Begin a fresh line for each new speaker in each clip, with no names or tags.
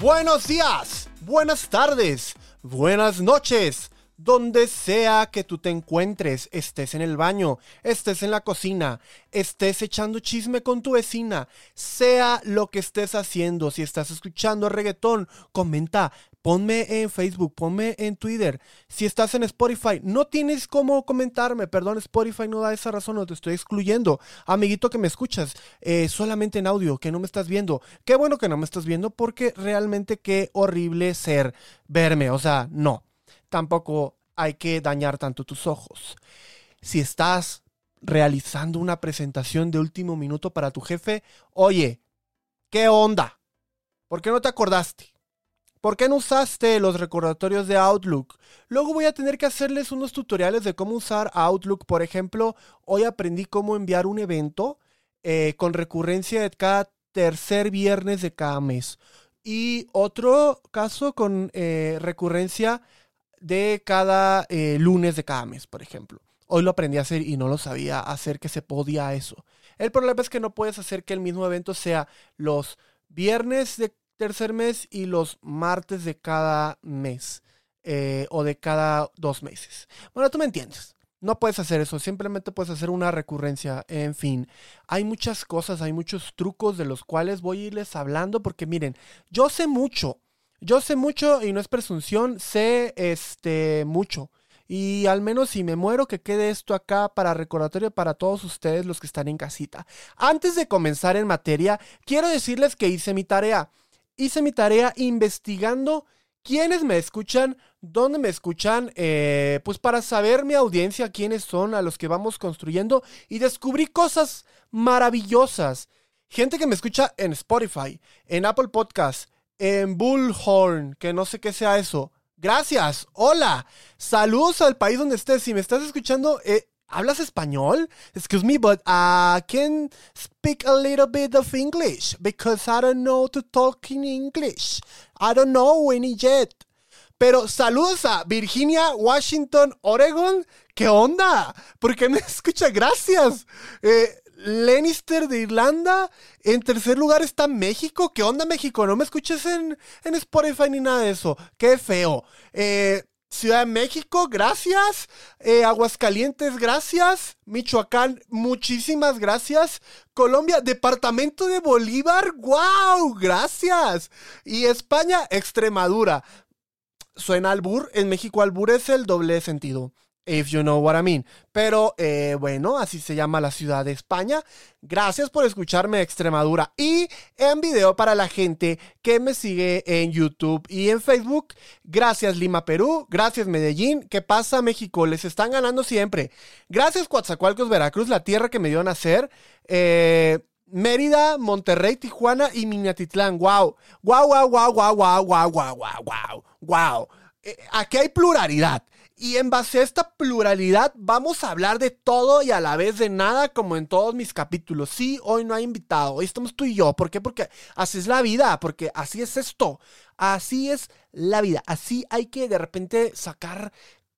Buenos días, buenas tardes, buenas noches. Donde sea que tú te encuentres, estés en el baño, estés en la cocina, estés echando chisme con tu vecina, sea lo que estés haciendo, si estás escuchando reggaetón, comenta, ponme en Facebook, ponme en Twitter. Si estás en Spotify, no tienes cómo comentarme, perdón, Spotify no da esa razón, no te estoy excluyendo. Amiguito que me escuchas, eh, solamente en audio, que no me estás viendo. Qué bueno que no me estás viendo porque realmente qué horrible ser verme, o sea, no tampoco hay que dañar tanto tus ojos. Si estás realizando una presentación de último minuto para tu jefe, oye, ¿qué onda? ¿Por qué no te acordaste? ¿Por qué no usaste los recordatorios de Outlook? Luego voy a tener que hacerles unos tutoriales de cómo usar Outlook. Por ejemplo, hoy aprendí cómo enviar un evento eh, con recurrencia de cada tercer viernes de cada mes. Y otro caso con eh, recurrencia de cada eh, lunes de cada mes, por ejemplo. Hoy lo aprendí a hacer y no lo sabía hacer que se podía eso. El problema es que no puedes hacer que el mismo evento sea los viernes de tercer mes y los martes de cada mes eh, o de cada dos meses. Bueno, tú me entiendes. No puedes hacer eso, simplemente puedes hacer una recurrencia. En fin, hay muchas cosas, hay muchos trucos de los cuales voy a irles hablando porque miren, yo sé mucho yo sé mucho y no es presunción, sé este mucho. Y al menos si me muero, que quede esto acá para recordatorio para todos ustedes los que están en casita. Antes de comenzar en materia, quiero decirles que hice mi tarea. Hice mi tarea investigando quiénes me escuchan, dónde me escuchan, eh, pues para saber mi audiencia, quiénes son a los que vamos construyendo y descubrí cosas maravillosas. Gente que me escucha en Spotify, en Apple Podcasts, en Bullhorn, que no sé qué sea eso. Gracias, hola, saludos al país donde estés. Si me estás escuchando, eh, ¿hablas español? Excuse me, but I can speak a little bit of English because I don't know to talk in English. I don't know any yet. Pero saludos a Virginia, Washington, Oregon. ¿Qué onda? ¿Por qué me escucha? Gracias. Eh, de Irlanda. En tercer lugar está México. ¿Qué onda, México? No me escuches en, Spotify ni nada de eso. Qué feo. Eh, Ciudad de México, gracias. Eh, Aguascalientes, gracias. Michoacán, muchísimas gracias. Colombia, Departamento de Bolívar, wow, gracias. Y España, Extremadura. Suena albur, en México albur es el doble sentido. If you know what I mean. Pero eh, bueno, así se llama la ciudad de España. Gracias por escucharme Extremadura. Y en video para la gente que me sigue en YouTube y en Facebook. Gracias Lima, Perú. Gracias Medellín. ¿Qué pasa México? Les están ganando siempre. Gracias Coatzacoalcos, Veracruz, la tierra que me dio a nacer. Eh, Mérida, Monterrey, Tijuana y Minatitlán. Wow. Wow, wow, wow, wow, wow, wow, wow, wow, wow. Aquí hay pluralidad. Y en base a esta pluralidad vamos a hablar de todo y a la vez de nada como en todos mis capítulos. Sí, hoy no hay invitado, hoy estamos tú y yo. ¿Por qué? Porque así es la vida, porque así es esto. Así es la vida. Así hay que de repente sacar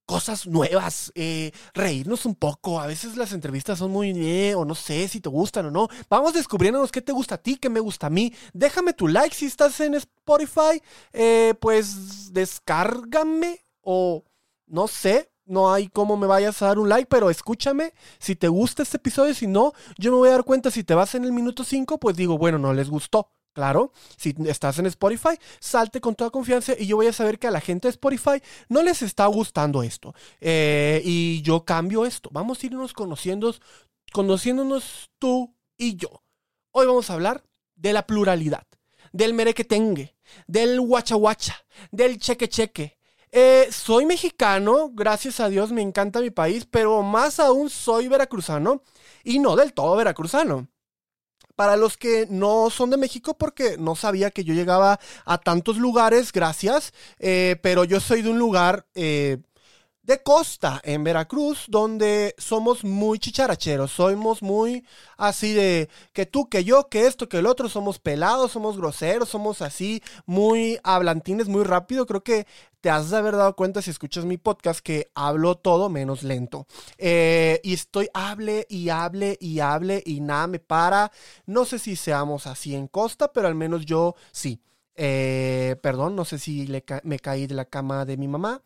cosas nuevas, eh, reírnos un poco. A veces las entrevistas son muy, eh, o no sé si te gustan o no. Vamos descubriéndonos qué te gusta a ti, qué me gusta a mí. Déjame tu like si estás en Spotify. Eh, pues descárgame o no sé, no hay cómo me vayas a dar un like, pero escúchame, si te gusta este episodio, si no, yo me voy a dar cuenta, si te vas en el minuto 5, pues digo, bueno, no les gustó. Claro, si estás en Spotify, salte con toda confianza y yo voy a saber que a la gente de Spotify no les está gustando esto. Eh, y yo cambio esto. Vamos a irnos conociendo, conociéndonos tú y yo. Hoy vamos a hablar de la pluralidad, del merequetengue, del guachaguacha, del cheque cheque, eh, soy mexicano, gracias a Dios me encanta mi país, pero más aún soy veracruzano y no del todo veracruzano. Para los que no son de México, porque no sabía que yo llegaba a tantos lugares, gracias, eh, pero yo soy de un lugar eh, de costa en Veracruz, donde somos muy chicharacheros, somos muy así de que tú, que yo, que esto, que el otro, somos pelados, somos groseros, somos así muy hablantines, muy rápido. Creo que te has de haber dado cuenta si escuchas mi podcast que hablo todo menos lento. Eh, y estoy hable y hable y hable y nada me para. No sé si seamos así en costa, pero al menos yo sí. Eh, perdón, no sé si le me caí de la cama de mi mamá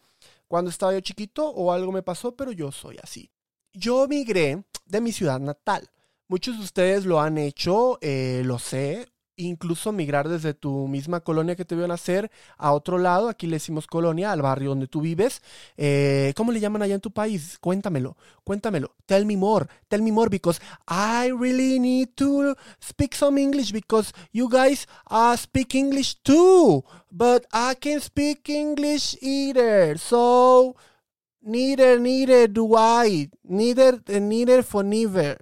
cuando estaba yo chiquito o algo me pasó, pero yo soy así. Yo migré de mi ciudad natal. Muchos de ustedes lo han hecho, eh, lo sé. Incluso migrar desde tu misma colonia que te vio nacer a otro lado. Aquí le decimos colonia, al barrio donde tú vives. Eh, ¿Cómo le llaman allá en tu país? Cuéntamelo, cuéntamelo. Tell me more, tell me more because I really need to speak some English because you guys speak English too. But I can't speak English either. So neither, neither do I. Neither, neither for neither.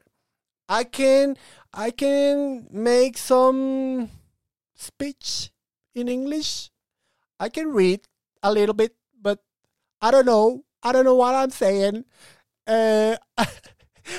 I can, I can make some speech in English. I can read a little bit, but I don't know. I don't know what I'm saying. Eh,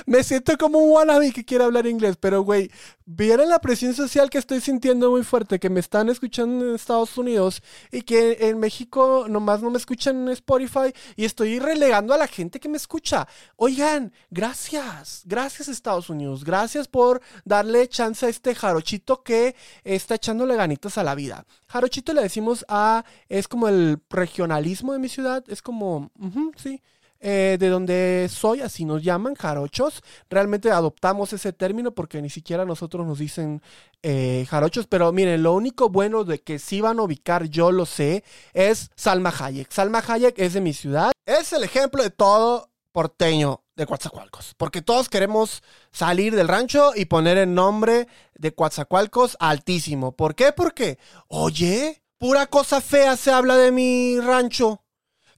me siento como un wannabe que quiere hablar inglés, pero güey, vieron la presión social que estoy sintiendo muy fuerte, que me están escuchando en Estados Unidos y que en México nomás no me escuchan en Spotify y estoy relegando a la gente que me escucha. Oigan, gracias, gracias Estados Unidos, gracias por darle chance a este jarochito que está echándole ganitas a la vida. Jarochito le decimos a, es como el regionalismo de mi ciudad, es como, sí. Eh, de donde soy, así nos llaman, jarochos. Realmente adoptamos ese término porque ni siquiera nosotros nos dicen eh, jarochos. Pero miren, lo único bueno de que sí van a ubicar, yo lo sé, es Salma Hayek. Salma Hayek es de mi ciudad. Es el ejemplo de todo porteño de Coatzacoalcos. Porque todos queremos salir del rancho y poner el nombre de Coatzacoalcos altísimo. ¿Por qué? Porque, oye, pura cosa fea se habla de mi rancho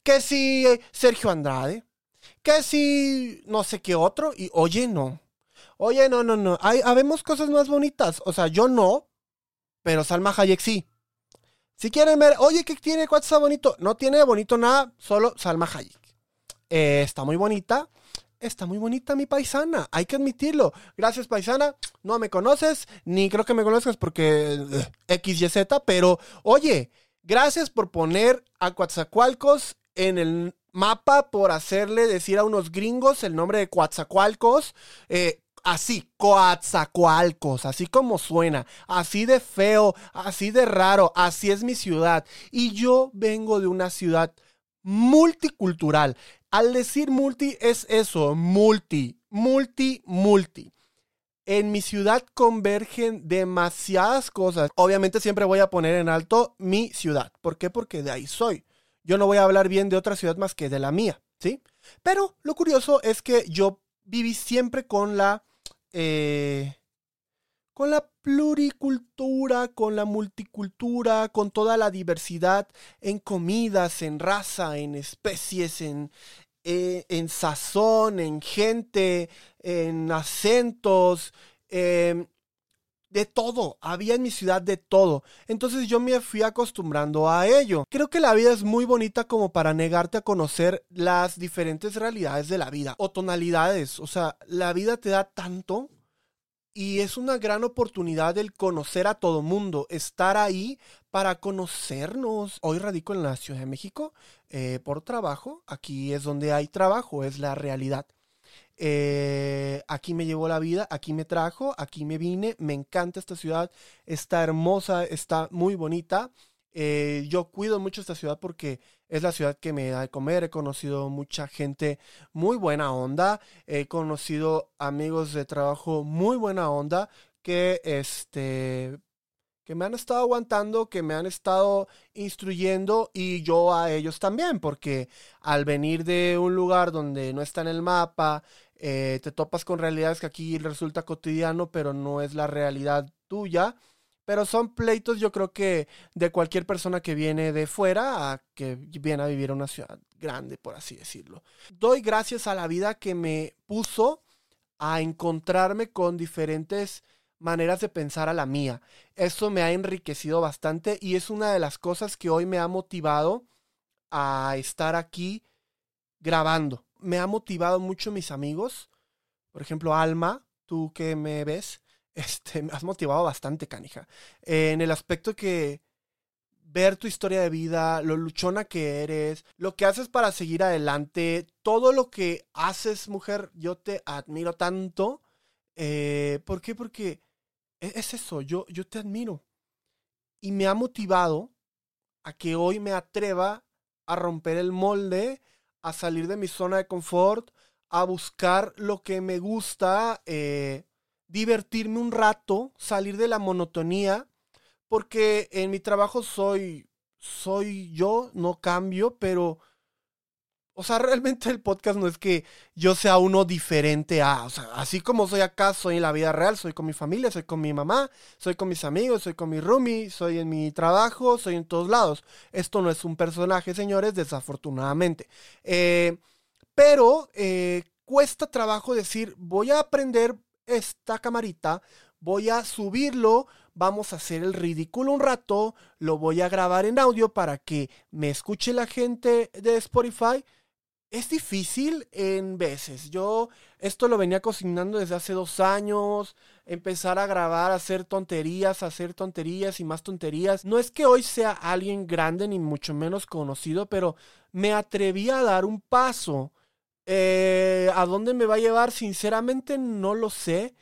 que si Sergio Andrade, que si no sé qué otro, y oye, no. Oye, no, no, no. Hay, habemos cosas más bonitas. O sea, yo no, pero Salma Hayek sí. Si quieren ver, oye, ¿qué tiene? ¿Cuál está bonito? No tiene bonito nada, solo Salma Hayek. Eh, está muy bonita. Está muy bonita mi paisana, hay que admitirlo. Gracias paisana, no me conoces, ni creo que me conozcas porque eh, X, Y, Z, pero oye, gracias por poner a Coatzacoalcos en el mapa por hacerle decir a unos gringos el nombre de Coatzacoalcos. Eh, así, Coatzacoalcos, así como suena, así de feo, así de raro, así es mi ciudad. Y yo vengo de una ciudad multicultural. Al decir multi es eso, multi, multi, multi. En mi ciudad convergen demasiadas cosas. Obviamente siempre voy a poner en alto mi ciudad. ¿Por qué? Porque de ahí soy yo no voy a hablar bien de otra ciudad más que de la mía, ¿sí? Pero lo curioso es que yo viví siempre con la... Eh, con la pluricultura, con la multicultura, con toda la diversidad en comidas, en raza, en especies, en, eh, en sazón, en gente, en acentos, eh, de todo, había en mi ciudad de todo. Entonces yo me fui acostumbrando a ello. Creo que la vida es muy bonita como para negarte a conocer las diferentes realidades de la vida o tonalidades. O sea, la vida te da tanto y es una gran oportunidad el conocer a todo mundo, estar ahí para conocernos. Hoy radico en la Ciudad de México eh, por trabajo. Aquí es donde hay trabajo, es la realidad. Eh, aquí me llevó la vida, aquí me trajo, aquí me vine, me encanta esta ciudad, está hermosa, está muy bonita. Eh, yo cuido mucho esta ciudad porque es la ciudad que me da de comer. He conocido mucha gente muy buena onda. He conocido amigos de trabajo muy buena onda que este que me han estado aguantando, que me han estado instruyendo y yo a ellos también, porque al venir de un lugar donde no está en el mapa, eh, te topas con realidades que aquí resulta cotidiano, pero no es la realidad tuya. Pero son pleitos, yo creo que de cualquier persona que viene de fuera a que viene a vivir en una ciudad grande, por así decirlo. Doy gracias a la vida que me puso a encontrarme con diferentes maneras de pensar a la mía. Eso me ha enriquecido bastante y es una de las cosas que hoy me ha motivado a estar aquí grabando. Me ha motivado mucho mis amigos. Por ejemplo, Alma, tú que me ves, este, me has motivado bastante, canija. En el aspecto que ver tu historia de vida, lo luchona que eres, lo que haces para seguir adelante, todo lo que haces, mujer, yo te admiro tanto. Eh, ¿Por qué? Porque es eso, yo, yo te admiro. y me ha motivado a que hoy me atreva a romper el molde, a salir de mi zona de confort, a buscar lo que me gusta, eh, divertirme un rato, salir de la monotonía, porque en mi trabajo soy, soy yo, no cambio, pero o sea, realmente el podcast no es que yo sea uno diferente a, o sea, así como soy acá, soy en la vida real, soy con mi familia, soy con mi mamá, soy con mis amigos, soy con mi roomie, soy en mi trabajo, soy en todos lados. Esto no es un personaje, señores, desafortunadamente. Eh, pero eh, cuesta trabajo decir, voy a aprender esta camarita, voy a subirlo, vamos a hacer el ridículo un rato, lo voy a grabar en audio para que me escuche la gente de Spotify es difícil en veces. Yo esto lo venía cocinando desde hace dos años, empezar a grabar, hacer tonterías, hacer tonterías y más tonterías. No es que hoy sea alguien grande ni mucho menos conocido, pero me atreví a dar un paso. Eh, ¿A dónde me va a llevar? Sinceramente no lo sé.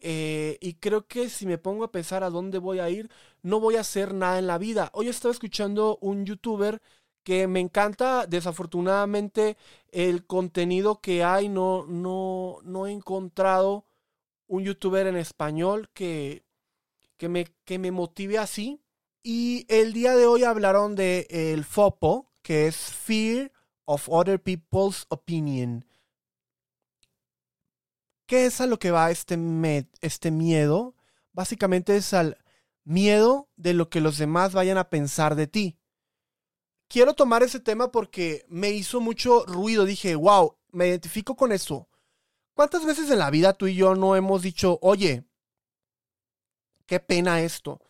Eh, y creo que si me pongo a pensar a dónde voy a ir, no voy a hacer nada en la vida. Hoy estaba escuchando un youtuber que me encanta. Desafortunadamente, el contenido que hay, no, no, no he encontrado un youtuber en español que, que, me, que me motive así. Y el día de hoy hablaron de el FOPO, que es Fear of Other People's Opinion. ¿Qué es a lo que va este, este miedo? Básicamente es al miedo de lo que los demás vayan a pensar de ti quiero tomar ese tema porque me hizo mucho ruido. Dije, wow, me identifico con eso. ¿Cuántas veces en la vida tú y yo no hemos dicho, oye, qué pena esto?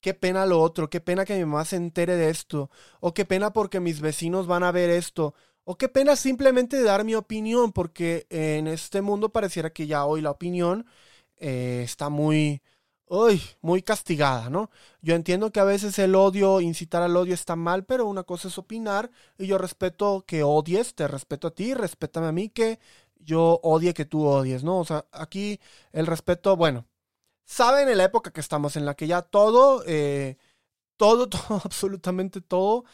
Qué pena lo otro, qué pena que mi mamá se entere de esto, o qué pena porque mis vecinos van a ver esto, o qué pena simplemente dar mi opinión, porque en este mundo pareciera que ya hoy la opinión eh, está muy, uy, muy castigada, ¿no? Yo entiendo que a veces el odio, incitar al odio está mal, pero una cosa es opinar y yo respeto que odies, te respeto a ti, respétame a mí que yo odie que tú odies, ¿no? O sea, aquí el respeto, bueno, saben en la época que estamos, en la que ya todo, eh, todo, todo, absolutamente todo,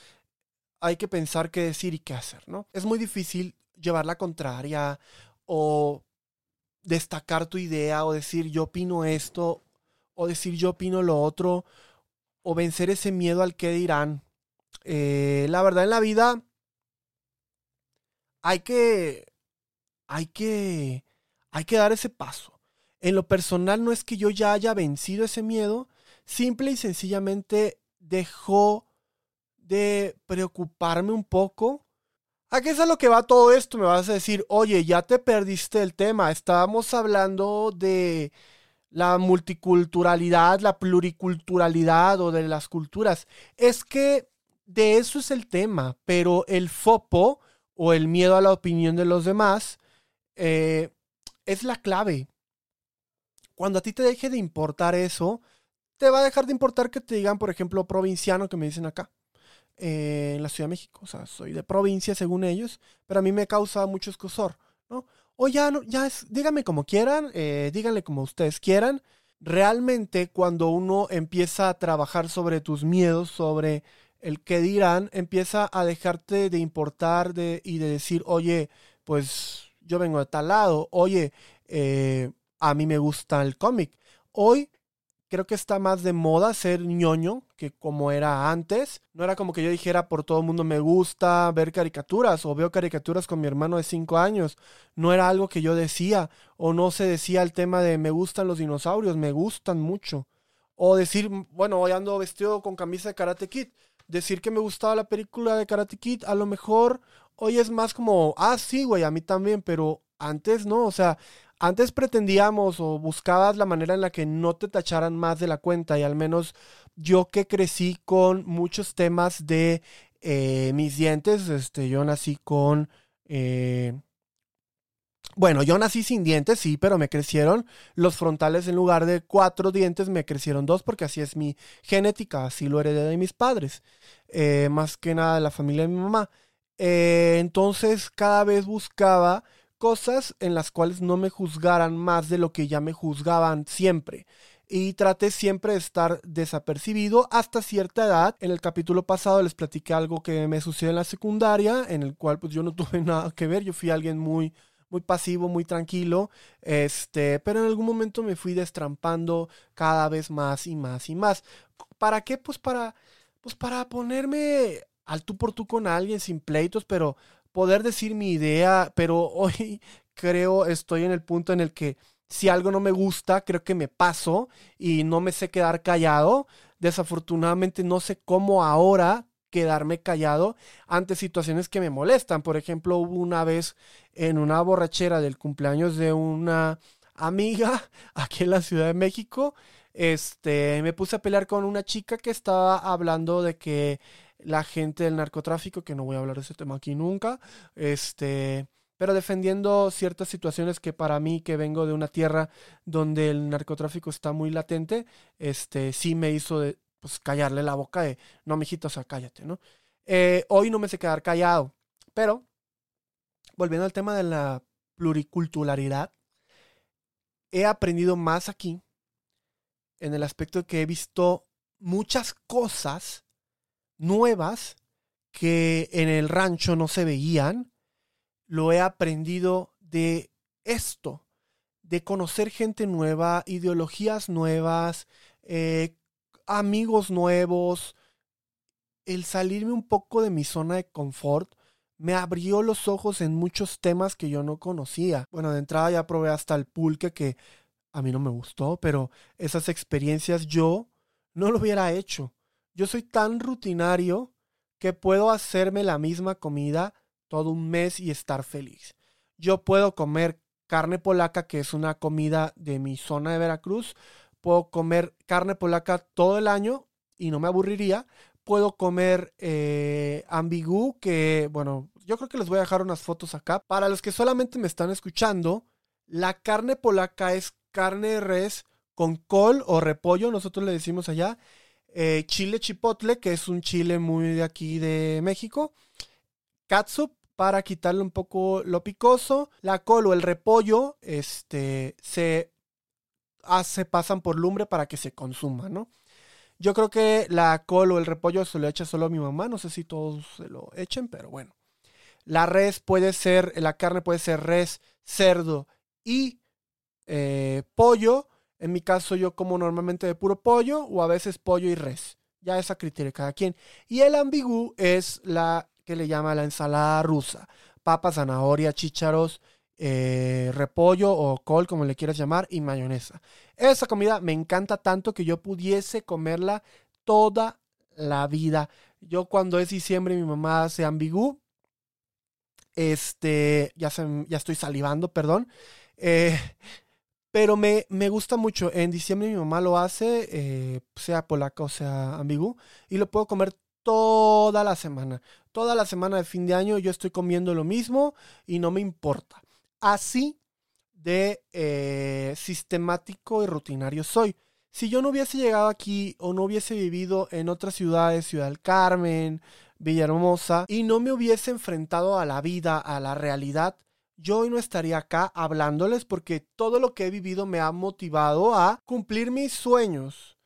hay que pensar qué decir y qué hacer, ¿no? Es muy difícil llevar la contraria o destacar tu idea o decir yo opino esto o decir yo opino lo otro, o vencer ese miedo al que dirán. Eh, la verdad en la vida hay que, hay que, hay que dar ese paso. En lo personal no es que yo ya haya vencido ese miedo, simple y sencillamente dejó de preocuparme un poco. ¿A qué es a lo que va todo esto? Me vas a decir, oye, ya te perdiste el tema. Estábamos hablando de la multiculturalidad, la pluriculturalidad o de las culturas. Es que de eso es el tema, pero el FOPO o el miedo a la opinión de los demás eh, es la clave. Cuando a ti te deje de importar eso, te va a dejar de importar que te digan, por ejemplo, provinciano, que me dicen acá, eh, en la Ciudad de México. O sea, soy de provincia según ellos, pero a mí me causa mucho escosor, ¿no? O ya, no, ya es, díganme como quieran, eh, díganle como ustedes quieran. Realmente cuando uno empieza a trabajar sobre tus miedos, sobre el que dirán, empieza a dejarte de importar de, y de decir, oye, pues yo vengo de tal lado, oye, eh, a mí me gusta el cómic. Hoy creo que está más de moda ser ñoño que como era antes. No era como que yo dijera por todo el mundo me gusta ver caricaturas o veo caricaturas con mi hermano de 5 años. No era algo que yo decía o no se decía el tema de me gustan los dinosaurios, me gustan mucho. O decir, bueno, hoy ando vestido con camisa de Karate Kid. Decir que me gustaba la película de Karate Kid, a lo mejor hoy es más como, ah, sí, güey, a mí también, pero antes no, o sea, antes pretendíamos o buscabas la manera en la que no te tacharan más de la cuenta y al menos yo que crecí con muchos temas de eh, mis dientes, este, yo nací con... Eh, bueno, yo nací sin dientes, sí, pero me crecieron los frontales en lugar de cuatro dientes, me crecieron dos porque así es mi genética, así lo heredé de mis padres, eh, más que nada de la familia de mi mamá. entonces cada vez buscaba cosas en las cuales no me juzgaran más de lo que ya me juzgaban siempre. y traté siempre de estar desapercibido hasta cierta edad. En el capítulo pasado les platiqué algo que me sucedió en la secundaria, en el cual pues yo no tuve nada que ver, yo fui alguien muy muy pasivo, muy tranquilo, este, pero en algún momento me fui destrampando cada vez más y más y más. ¿Para qué? Pues para pues para ponerme al tú por tú con alguien sin pleitos, pero poder decir mi idea, pero hoy creo estoy en el punto en el que si algo no me gusta, creo que me paso y no me sé quedar callado. Desafortunadamente no sé cómo ahora quedarme callado ante situaciones que me molestan. Por ejemplo, hubo una vez en una borrachera del cumpleaños de una amiga aquí en la Ciudad de México, este, me puse a pelear con una chica que estaba hablando de que la gente del narcotráfico, que no voy a hablar de ese tema aquí nunca, este, pero defendiendo ciertas situaciones que para mí, que vengo de una tierra donde el narcotráfico está muy latente, este, sí me hizo de, pues, callarle la boca de, no, mijito, o sea, cállate, ¿no? Eh, hoy no me sé quedar callado, pero, volviendo al tema de la pluriculturalidad, he aprendido más aquí, en el aspecto de que he visto muchas cosas nuevas que en el rancho no se veían, lo he aprendido de esto, de conocer gente nueva, ideologías nuevas, eh, amigos nuevos, el salirme un poco de mi zona de confort me abrió los ojos en muchos temas que yo no conocía. Bueno, de entrada ya probé hasta el pulque que a mí no me gustó, pero esas experiencias yo no lo hubiera hecho. Yo soy tan rutinario que puedo hacerme la misma comida todo un mes y estar feliz. Yo puedo comer carne polaca, que es una comida de mi zona de Veracruz. Puedo comer carne polaca todo el año y no me aburriría. Puedo comer eh, ambigú, que bueno, yo creo que les voy a dejar unas fotos acá. Para los que solamente me están escuchando, la carne polaca es carne de res con col o repollo, nosotros le decimos allá. Eh, chile chipotle, que es un chile muy de aquí de México. Katsup, para quitarle un poco lo picoso. La col o el repollo este, se hace, pasan por lumbre para que se consuma, ¿no? Yo creo que la col o el repollo se lo echa solo a mi mamá, no sé si todos se lo echen, pero bueno. La res puede ser, la carne puede ser res, cerdo y eh, pollo. En mi caso yo como normalmente de puro pollo o a veces pollo y res. Ya es a criterio de cada quien. Y el ambigú es la que le llama la ensalada rusa. Papa, zanahoria, chícharos, eh, repollo o col, como le quieras llamar, y mayonesa. Esa comida me encanta tanto que yo pudiese comerla toda la vida. Yo cuando es diciembre mi mamá hace ambigú, este, ya, ya estoy salivando, perdón. Eh, pero me, me, gusta mucho. En diciembre mi mamá lo hace, eh, sea polaca o sea ambigú, y lo puedo comer toda la semana. Toda la semana de fin de año yo estoy comiendo lo mismo y no me importa. Así de eh, sistemático y rutinario soy. Si yo no hubiese llegado aquí o no hubiese vivido en otras ciudades, Ciudad del Carmen, Villahermosa, y no me hubiese enfrentado a la vida, a la realidad, yo hoy no estaría acá hablándoles porque todo lo que he vivido me ha motivado a cumplir mis sueños.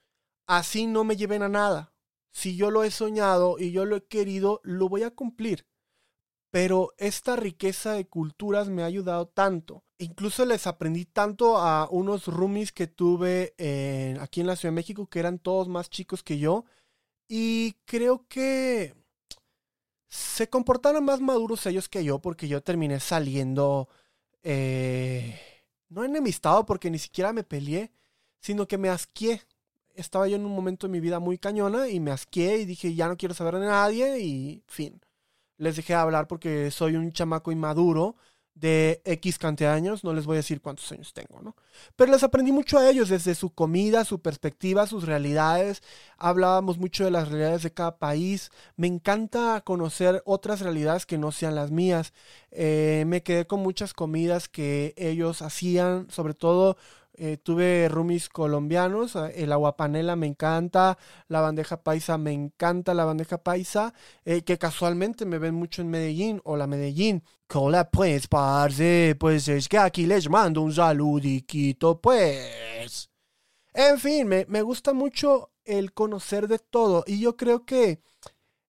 Así no me lleven a nada si yo lo he soñado y yo lo he querido, lo voy a cumplir. Pero esta riqueza de culturas me ha ayudado tanto. Incluso les aprendí tanto a unos roomies que tuve aquí en la Ciudad de México, que eran todos más chicos que yo. Y creo que se comportaron más maduros ellos que yo, porque yo terminé saliendo, eh, no enemistado porque ni siquiera me peleé, sino que me asqué estaba yo en un momento de mi vida muy cañona y me asqué y dije, ya no quiero saber de nadie y fin. Les dejé hablar porque soy un chamaco inmaduro de X cantidad años, no les voy a decir cuántos años tengo, ¿no? Pero les aprendí mucho a ellos, desde su comida, su perspectiva, sus realidades. Hablábamos mucho de las realidades de cada país. Me encanta conocer otras realidades que no sean las mías. Eh, me quedé con muchas comidas que ellos hacían, sobre todo eh, tuve roomies colombianos, ah, el aguapanela me encanta, la bandeja paisa me encanta, la bandeja paisa, eh, que casualmente me ven mucho en Medellín, o la Medellín. Hola pues, parce, pues es que aquí les mando un saludiquito pues. En fin, me, me gusta mucho el conocer de todo y yo creo que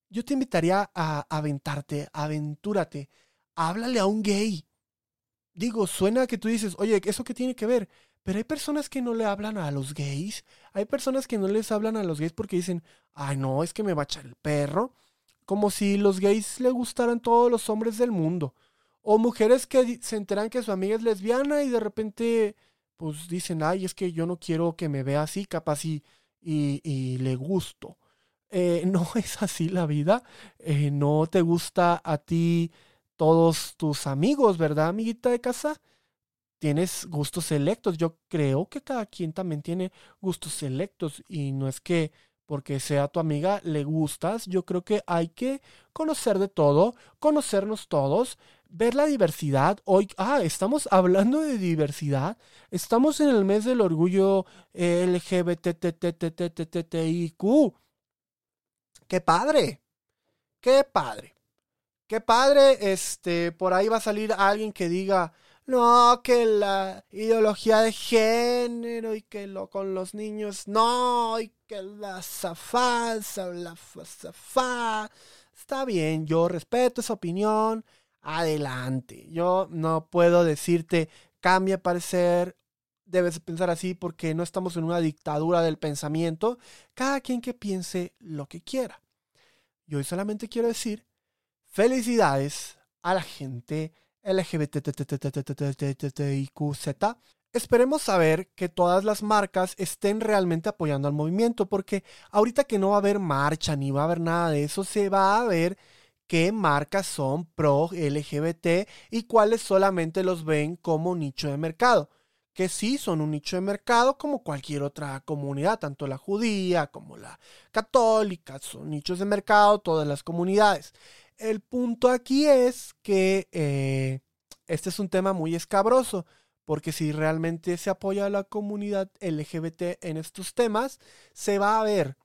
yo te invitaría a aventarte, aventúrate, háblale a un gay. Digo, suena que tú dices, oye, ¿eso qué tiene que ver? Pero hay personas que no le hablan a los gays. Hay personas que no les hablan a los gays porque dicen, ay, no, es que me va a echar el perro. Como si los gays le gustaran todos los hombres del mundo. O mujeres que se enteran que su amiga es lesbiana y de repente, pues dicen, ay, es que yo no quiero que me vea así, capaz y, y, le gusto. Eh, no es así la vida. Eh, no te gusta a ti todos tus amigos, ¿verdad, amiguita de casa? Tienes gustos selectos. Yo creo que cada quien también tiene gustos selectos y no es que porque sea tu amiga le gustas. Yo creo que hay que conocer de todo, conocernos todos, ver la diversidad. Hoy, ah, estamos hablando de diversidad. Estamos en el mes del orgullo LGBTTTTTTIQ. ¡Qué padre! ¡Qué padre! ¡Qué padre! Este, por ahí va a salir alguien que diga, no, que la ideología de género y que lo con los niños, no, y que la zafasa, la zafá. Está bien, yo respeto esa opinión, adelante. Yo no puedo decirte, cambia parecer, debes pensar así porque no estamos en una dictadura del pensamiento. Cada quien que piense lo que quiera. Yo hoy solamente quiero decir felicidades a la gente LGBTIQZ, esperemos saber que todas las marcas estén realmente apoyando al movimiento, porque ahorita que no va a haber marcha ni va a haber nada de eso, se va a ver qué marcas son pro LGBT y cuáles solamente los ven como nicho de mercado. Que sí son un nicho de mercado como cualquier otra comunidad, tanto la judía como la católica, son nichos de mercado todas las comunidades el punto aquí es que eh, este es un tema muy escabroso, porque si realmente se apoya a la comunidad LGBT en estos temas, se va a ver,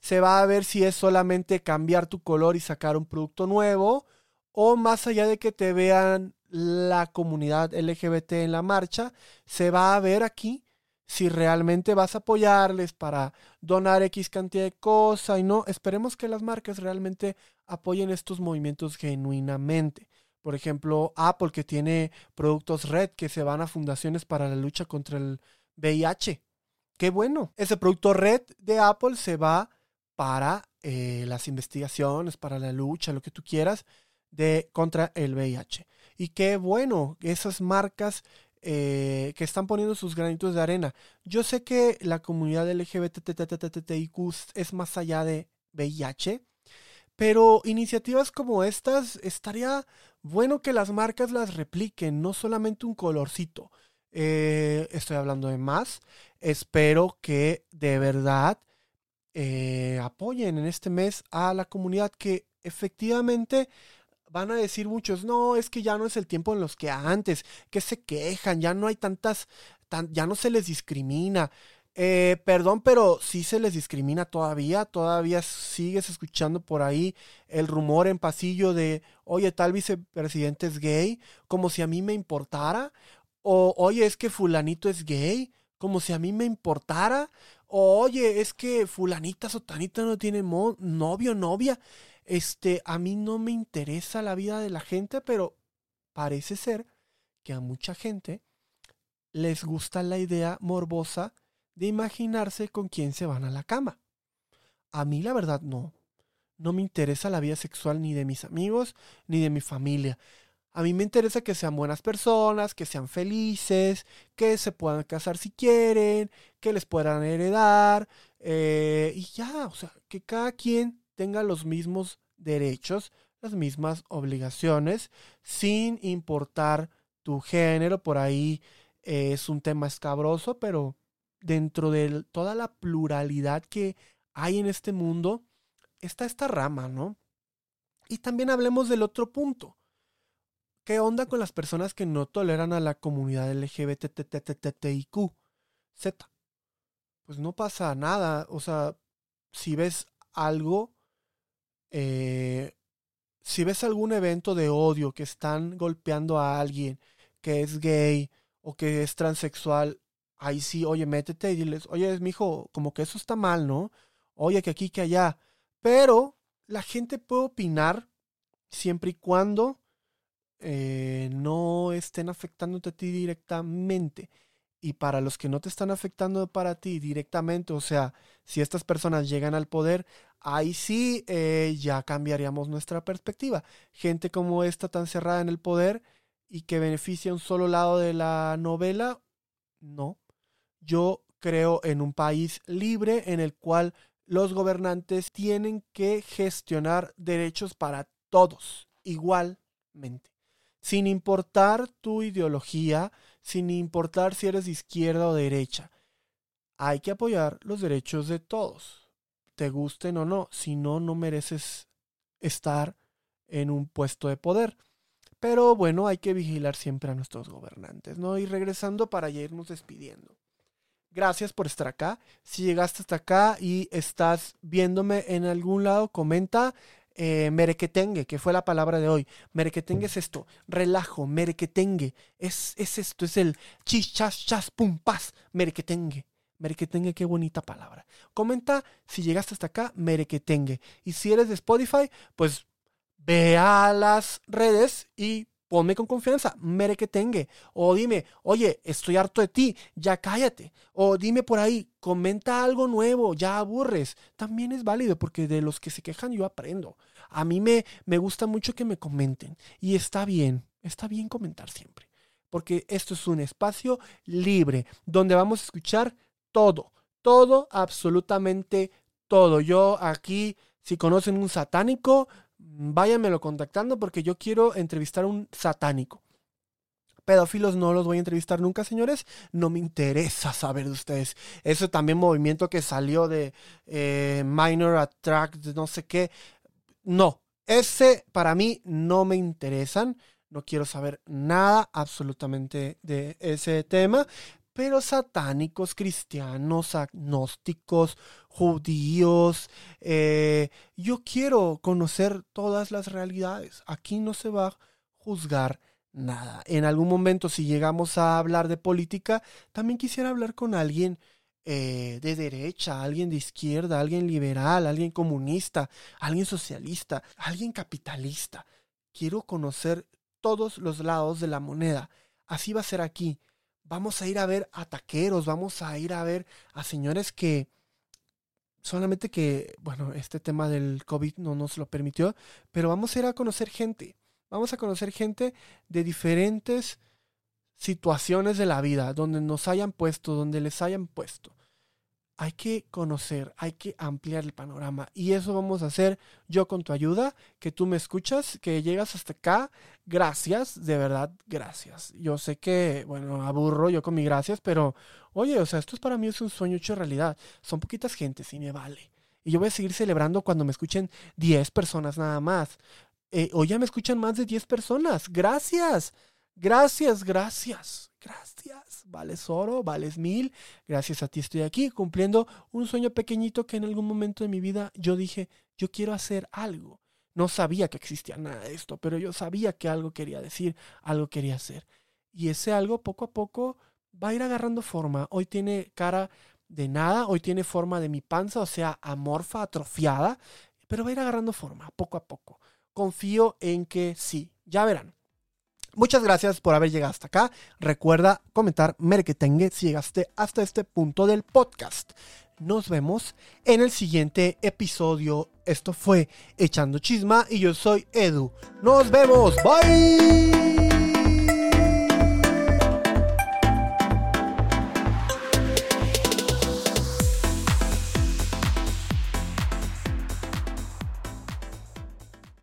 se va a ver si es solamente cambiar tu color y sacar un producto nuevo, o más allá de que te vean la comunidad LGBT en la marcha, se va a ver aquí si realmente vas a apoyarles para donar X cantidad de cosas y no, esperemos que las marcas realmente apoyen estos movimientos genuinamente. Por ejemplo, Apple que tiene productos Red que se van a fundaciones para la lucha contra el VIH. Qué bueno. Ese producto Red de Apple se va para eh, las investigaciones, para la lucha, lo que tú quieras, de contra el VIH. Y qué bueno, esas marcas eh, que están poniendo sus granitos de arena. Yo sé que la comunidad LGBTTTTIQ es más allá de VIH, pero iniciativas como estas estaría bueno que las marcas las repliquen, no solamente un colorcito. Eh, estoy hablando de más. Espero que de verdad eh, apoyen en este mes a la comunidad que efectivamente van a decir muchos, no, es que ya no es el tiempo en los que antes, que se quejan, ya no hay tantas, ya no se les discrimina. Eh, perdón, pero sí se les discrimina todavía, todavía sigues escuchando por ahí el rumor en pasillo de, oye, tal vicepresidente es gay, como si a mí me importara, o oye, es que fulanito es gay, como si a mí me importara, o oye, es que fulanita sotanita no tiene novio, novia, este, a mí no me interesa la vida de la gente, pero parece ser que a mucha gente les gusta la idea morbosa de imaginarse con quién se van a la cama. A mí la verdad no. No me interesa la vida sexual ni de mis amigos ni de mi familia. A mí me interesa que sean buenas personas, que sean felices, que se puedan casar si quieren, que les puedan heredar. Eh, y ya, o sea, que cada quien tenga los mismos derechos, las mismas obligaciones, sin importar tu género. Por ahí eh, es un tema escabroso, pero dentro de toda la pluralidad que hay en este mundo, está esta rama, ¿no? Y también hablemos del otro punto. ¿Qué onda con las personas que no toleran a la comunidad LGBTTTIQ? Z? Pues no pasa nada. O sea, si ves algo, eh, si ves algún evento de odio que están golpeando a alguien que es gay o que es transexual, ahí sí, oye, métete y diles, oye, mijo, como que eso está mal, ¿no? Oye, que aquí, que allá. Pero la gente puede opinar siempre y cuando eh, no estén afectándote a ti directamente. Y para los que no te están afectando para ti directamente, o sea, si estas personas llegan al poder, ahí sí eh, ya cambiaríamos nuestra perspectiva. Gente como esta tan cerrada en el poder y que beneficia un solo lado de la novela, no. Yo creo en un país libre en el cual los gobernantes tienen que gestionar derechos para todos igualmente sin importar tu ideología, sin importar si eres de izquierda o derecha. Hay que apoyar los derechos de todos, te gusten o no, si no, no mereces estar en un puesto de poder. Pero bueno, hay que vigilar siempre a nuestros gobernantes, ¿no? Y regresando para irnos despidiendo. Gracias por estar acá. Si llegaste hasta acá y estás viéndome en algún lado, comenta eh, merequetengue, que fue la palabra de hoy. Merequetengue es esto, relajo, merequetengue. Es, es esto, es el chis, chas, chas, pum, paz, merequetengue. Merequetengue, qué bonita palabra. Comenta si llegaste hasta acá, merequetengue. Y si eres de Spotify, pues ve a las redes y ponme con confianza, mere que tenga. O dime, oye, estoy harto de ti, ya cállate. O dime por ahí, comenta algo nuevo, ya aburres. También es válido porque de los que se quejan yo aprendo. A mí me, me gusta mucho que me comenten. Y está bien, está bien comentar siempre. Porque esto es un espacio libre donde vamos a escuchar todo, todo, absolutamente todo. Yo aquí, si conocen un satánico, váyanmelo contactando porque yo quiero entrevistar a un satánico. Pedófilos no los voy a entrevistar nunca, señores. No me interesa saber de ustedes. Eso también movimiento que salió de eh, Minor Attract, no sé qué. No, ese para mí no me interesan. No quiero saber nada absolutamente de ese tema pero satánicos, cristianos, agnósticos, judíos. Eh, yo quiero conocer todas las realidades. Aquí no se va a juzgar nada. En algún momento, si llegamos a hablar de política, también quisiera hablar con alguien eh, de derecha, alguien de izquierda, alguien liberal, alguien comunista, alguien socialista, alguien capitalista. Quiero conocer todos los lados de la moneda. Así va a ser aquí vamos a ir a ver a taqueros, vamos a ir a ver a señores que solamente que, bueno, este tema del COVID no nos lo permitió, pero vamos a ir a conocer gente, vamos a conocer gente de diferentes situaciones de la vida, donde nos hayan puesto, donde les hayan puesto hay que conocer, hay que ampliar el panorama. Y eso vamos a hacer yo con tu ayuda, que tú me escuchas, que llegas hasta acá. Gracias, de verdad, gracias. Yo sé que, bueno, aburro yo con mi gracias, pero oye, o sea, esto es para mí es un sueño hecho realidad. Son poquitas gentes y me vale. Y yo voy a seguir celebrando cuando me escuchen 10 personas nada más. Eh, o ya me escuchan más de 10 personas. Gracias. Gracias, gracias, gracias. Vales oro, vales mil. Gracias a ti estoy aquí cumpliendo un sueño pequeñito que en algún momento de mi vida yo dije, yo quiero hacer algo. No sabía que existía nada de esto, pero yo sabía que algo quería decir, algo quería hacer. Y ese algo poco a poco va a ir agarrando forma. Hoy tiene cara de nada, hoy tiene forma de mi panza, o sea, amorfa, atrofiada, pero va a ir agarrando forma poco a poco. Confío en que sí, ya verán. Muchas gracias por haber llegado hasta acá. Recuerda comentar Merketengue si llegaste hasta este punto del podcast. Nos vemos en el siguiente episodio. Esto fue Echando Chisma y yo soy Edu. Nos vemos. Bye.